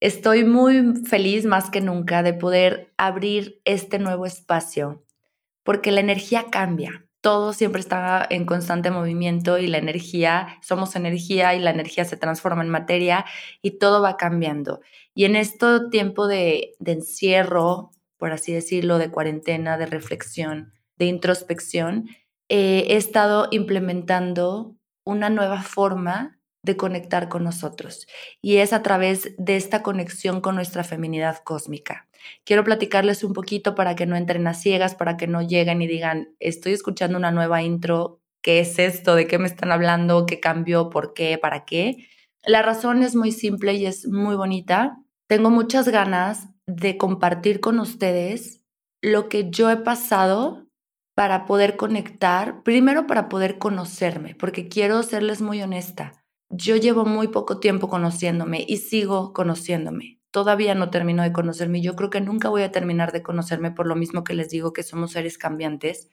Estoy muy feliz más que nunca de poder abrir este nuevo espacio porque la energía cambia. Todo siempre está en constante movimiento y la energía, somos energía y la energía se transforma en materia y todo va cambiando. Y en este tiempo de, encierro, por así decirlo, de cuarentena, de reflexión, de introspección, eh, he estado implementando una nueva forma de conectar con nosotros y es a través de esta conexión con nuestra feminidad cósmica. Quiero platicarles un poquito para que no entren a ciegas, para que no lleguen y digan, estoy escuchando una nueva intro, ¿qué es esto? ¿De qué me están hablando? ¿Qué cambió? ¿Por qué? ¿Para qué? La razón es muy simple y es muy bonita. Tengo muchas ganas de compartir con ustedes lo que yo he pasado para poder conectar, primero para poder conocerme, porque quiero serles muy honesta yo llevo muy poco tiempo conociéndome y sigo conociéndome. Todavía no termino de conocerme. Yo creo que nunca voy a terminar de conocerme por lo mismo que les digo que somos seres cambiantes.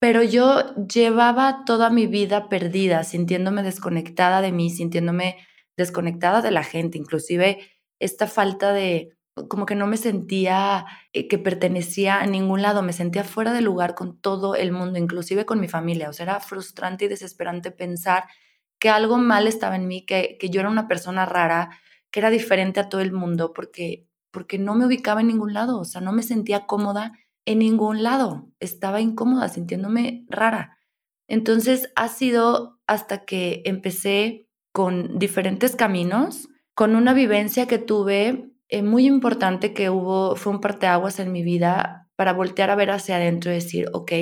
Pero yo llevaba toda mi vida perdida, sintiéndome desconectada de mí, sintiéndome desconectada de la gente, inclusive esta falta de, como que no me sentía eh, que pertenecía a ningún lado, me sentía fuera de lugar con todo el mundo, inclusive con mi familia. O sea, era frustrante y desesperante pensar que algo mal estaba en mí, que, que yo era una persona rara, que era diferente a todo el mundo, porque, porque no me ubicaba en ningún lado, o sea, no me sentía cómoda en ningún lado, estaba incómoda, sintiéndome rara. Entonces ha sido hasta que empecé con diferentes caminos, con una vivencia que tuve eh, muy importante que hubo, fue un parteaguas en mi vida para voltear a ver hacia adentro y decir, ok,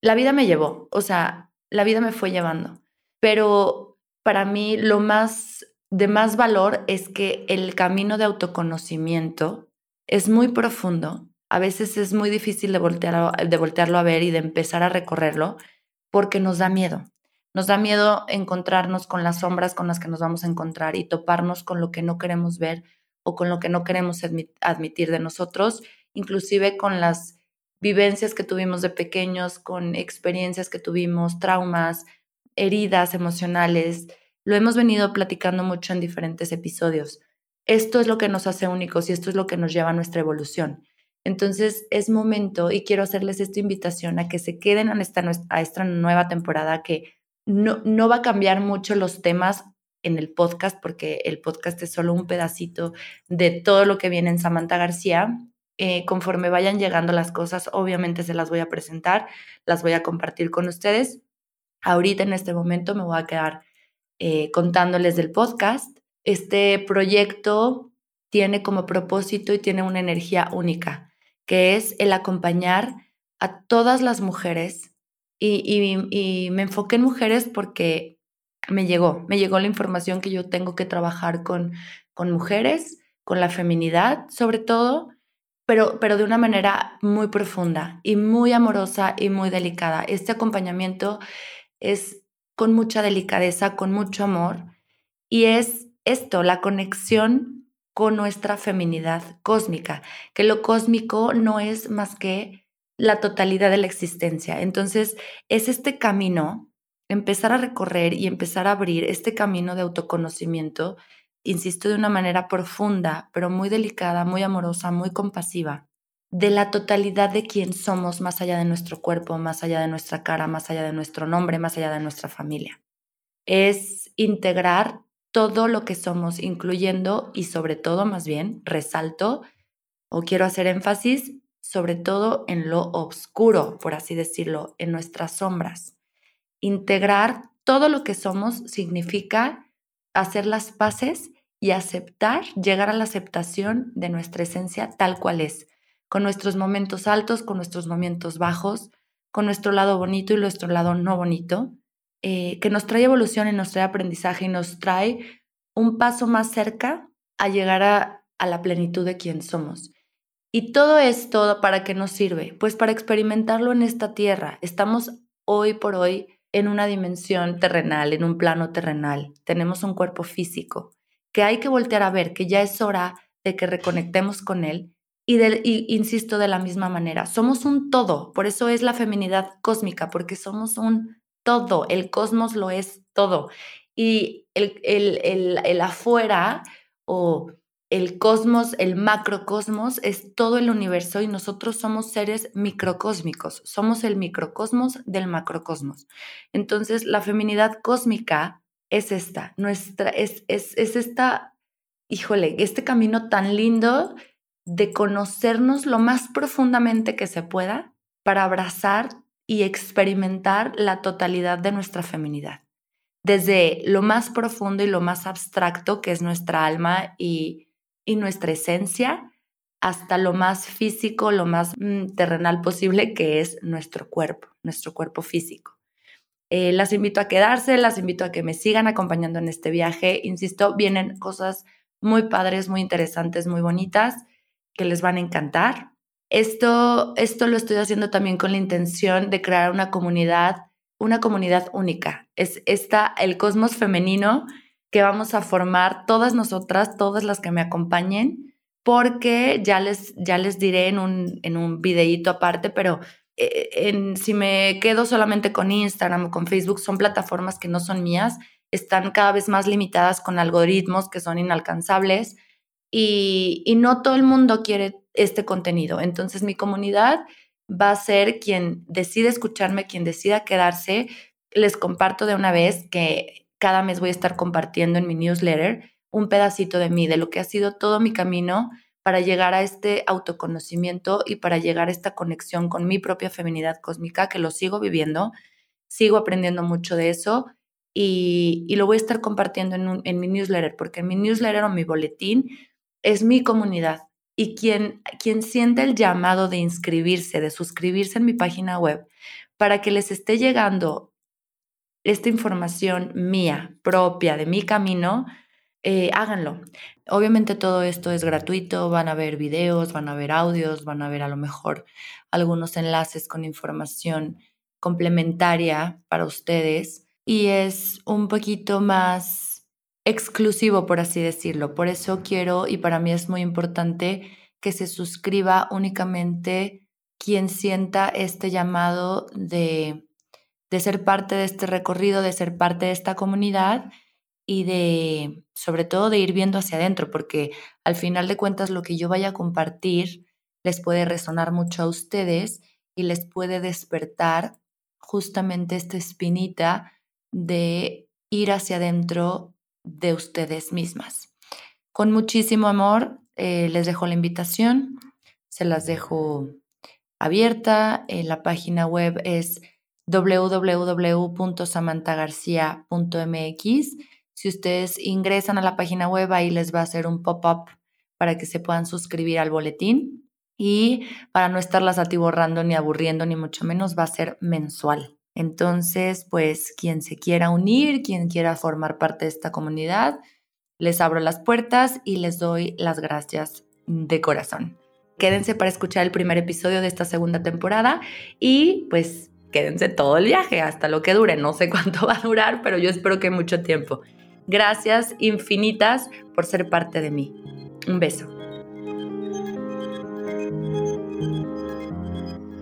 la vida me llevó, o sea, la vida me fue llevando. Pero para mí lo más de más valor es que el camino de autoconocimiento es muy profundo. A veces es muy difícil de, de voltearlo a ver y de empezar a recorrerlo porque nos da miedo. Nos da miedo encontrarnos con las sombras con las que nos vamos a encontrar y toparnos con lo que no queremos ver o con lo que no queremos admitir de nosotros, inclusive con las vivencias que tuvimos de pequeños, con experiencias que tuvimos, traumas, heridas emocionales. Lo hemos venido platicando mucho en diferentes episodios. Esto es lo que nos hace únicos y esto es lo que nos lleva a nuestra evolución. Entonces es momento y quiero hacerles esta invitación a que se queden a esta, a esta nueva temporada que no, no va a cambiar mucho los temas en el podcast porque el podcast es solo un pedacito de todo lo que viene en Samantha García. Eh, conforme vayan llegando las cosas, obviamente se las voy a presentar, las voy a compartir con ustedes, Ahorita en este momento me voy a quedar eh, contándoles del podcast. Este proyecto tiene como propósito y tiene una energía única, que es el acompañar a todas las mujeres y, me enfoqué en mujeres porque me llegó, me llegó la información que yo tengo que trabajar con, con mujeres, con la feminidad sobre todo, pero, pero de una manera muy profunda y muy amorosa y muy delicada. Este acompañamiento es con mucha delicadeza, con mucho amor, y es esto, la conexión con nuestra feminidad cósmica, que lo cósmico no es más que la totalidad de la existencia. Entonces, es este camino, empezar a recorrer y empezar a abrir este camino de autoconocimiento, insisto, de una manera profunda, pero muy delicada, muy amorosa, muy compasiva, de la totalidad de quién somos más allá de nuestro cuerpo, más allá de nuestra cara, más allá de nuestro nombre, más allá de nuestra familia. Es integrar todo lo que somos, incluyendo y sobre todo, más bien, resalto o quiero hacer énfasis sobre todo en lo oscuro, por así decirlo, en nuestras sombras. Integrar todo lo que somos significa hacer las paces y aceptar, llegar a la aceptación de nuestra esencia tal cual es, con nuestros momentos altos, con nuestros momentos bajos, con nuestro lado bonito y nuestro lado no bonito, eh, que nos trae evolución y nos trae aprendizaje y nos trae un paso más cerca a llegar a a la plenitud de quien somos. Y todo esto, ¿para qué nos sirve? Pues para experimentarlo en esta tierra. Estamos hoy por hoy en una dimensión terrenal, en un plano terrenal. Tenemos un cuerpo físico que hay que voltear a ver, que ya es hora de que reconectemos con él. Y, insisto de la misma manera, somos un todo, por eso es la feminidad cósmica, porque somos un todo, el cosmos lo es todo. Y el, el, el, el afuera o el cosmos, el macrocosmos, es todo el universo y nosotros somos seres microcósmicos, somos el microcosmos del macrocosmos. Entonces, la feminidad cósmica es esta, nuestra, es, es, es esta, híjole, este camino tan lindo de conocernos lo más profundamente que se pueda para abrazar y experimentar la totalidad de nuestra feminidad. Desde lo más profundo y lo más abstracto que es nuestra alma y y nuestra esencia hasta lo más físico, lo más mm, terrenal posible, que es nuestro cuerpo, nuestro cuerpo físico. Eh, las invito a quedarse, las invito a que me sigan acompañando en este viaje. Insisto, vienen cosas muy padres, muy interesantes, muy bonitas, que les van a encantar. Esto, esto lo estoy haciendo también con la intención de crear una comunidad, una comunidad única. Es esta, el cosmos femenino que vamos a formar todas nosotras, todas las que me acompañen, porque ya les, ya les diré en un, en un videíto aparte, pero eh, en, si me quedo solamente con Instagram o con Facebook, son plataformas que no son mías, están cada vez más limitadas con algoritmos que son inalcanzables y, no todo el mundo quiere este contenido. Entonces mi comunidad va a ser quien decide escucharme, quien decida quedarse. Les comparto de una vez que cada mes voy a estar compartiendo en mi newsletter un pedacito de mí, de lo que ha sido todo mi camino para llegar a este autoconocimiento y para llegar a esta conexión con mi propia feminidad cósmica, que lo sigo viviendo, sigo aprendiendo mucho de eso y, lo voy a estar compartiendo en, en, mi newsletter, porque en mi newsletter o mi boletín es mi comunidad y quien, quien siente el llamado de inscribirse, de suscribirse en mi página web, para que les esté llegando esta información mía, propia, de mi camino, eh, háganlo. Obviamente todo esto es gratuito, van a ver videos, van a ver audios, van a ver a lo mejor algunos enlaces con información complementaria para ustedes y es un poquito más exclusivo, por así decirlo. Por eso quiero y para mí es muy importante que se suscriba únicamente quien sienta este llamado de de ser parte de este recorrido, de ser parte de esta comunidad y de, sobre todo, de ir viendo hacia adentro, porque al final de cuentas lo que yo vaya a compartir les puede resonar mucho a ustedes y les puede despertar justamente esta espinita de ir hacia adentro de ustedes mismas. Con muchísimo amor eh, les dejo la invitación, se las dejo abierta, en la página web es www.samantagarcia.mx. Si ustedes ingresan a la página web, ahí les va a hacer un pop-up para que se puedan suscribir al boletín. Y para no estarlas atiborrando ni aburriendo, ni mucho menos, va a ser mensual. Entonces, pues quien se quiera unir, quien quiera formar parte de esta comunidad, les abro las puertas y les doy las gracias de corazón. Quédense para escuchar el primer episodio de esta segunda temporada y pues quédense todo el viaje, hasta lo que dure. No sé cuánto va a durar, pero yo espero que mucho tiempo. Gracias infinitas por ser parte de mí. Un beso.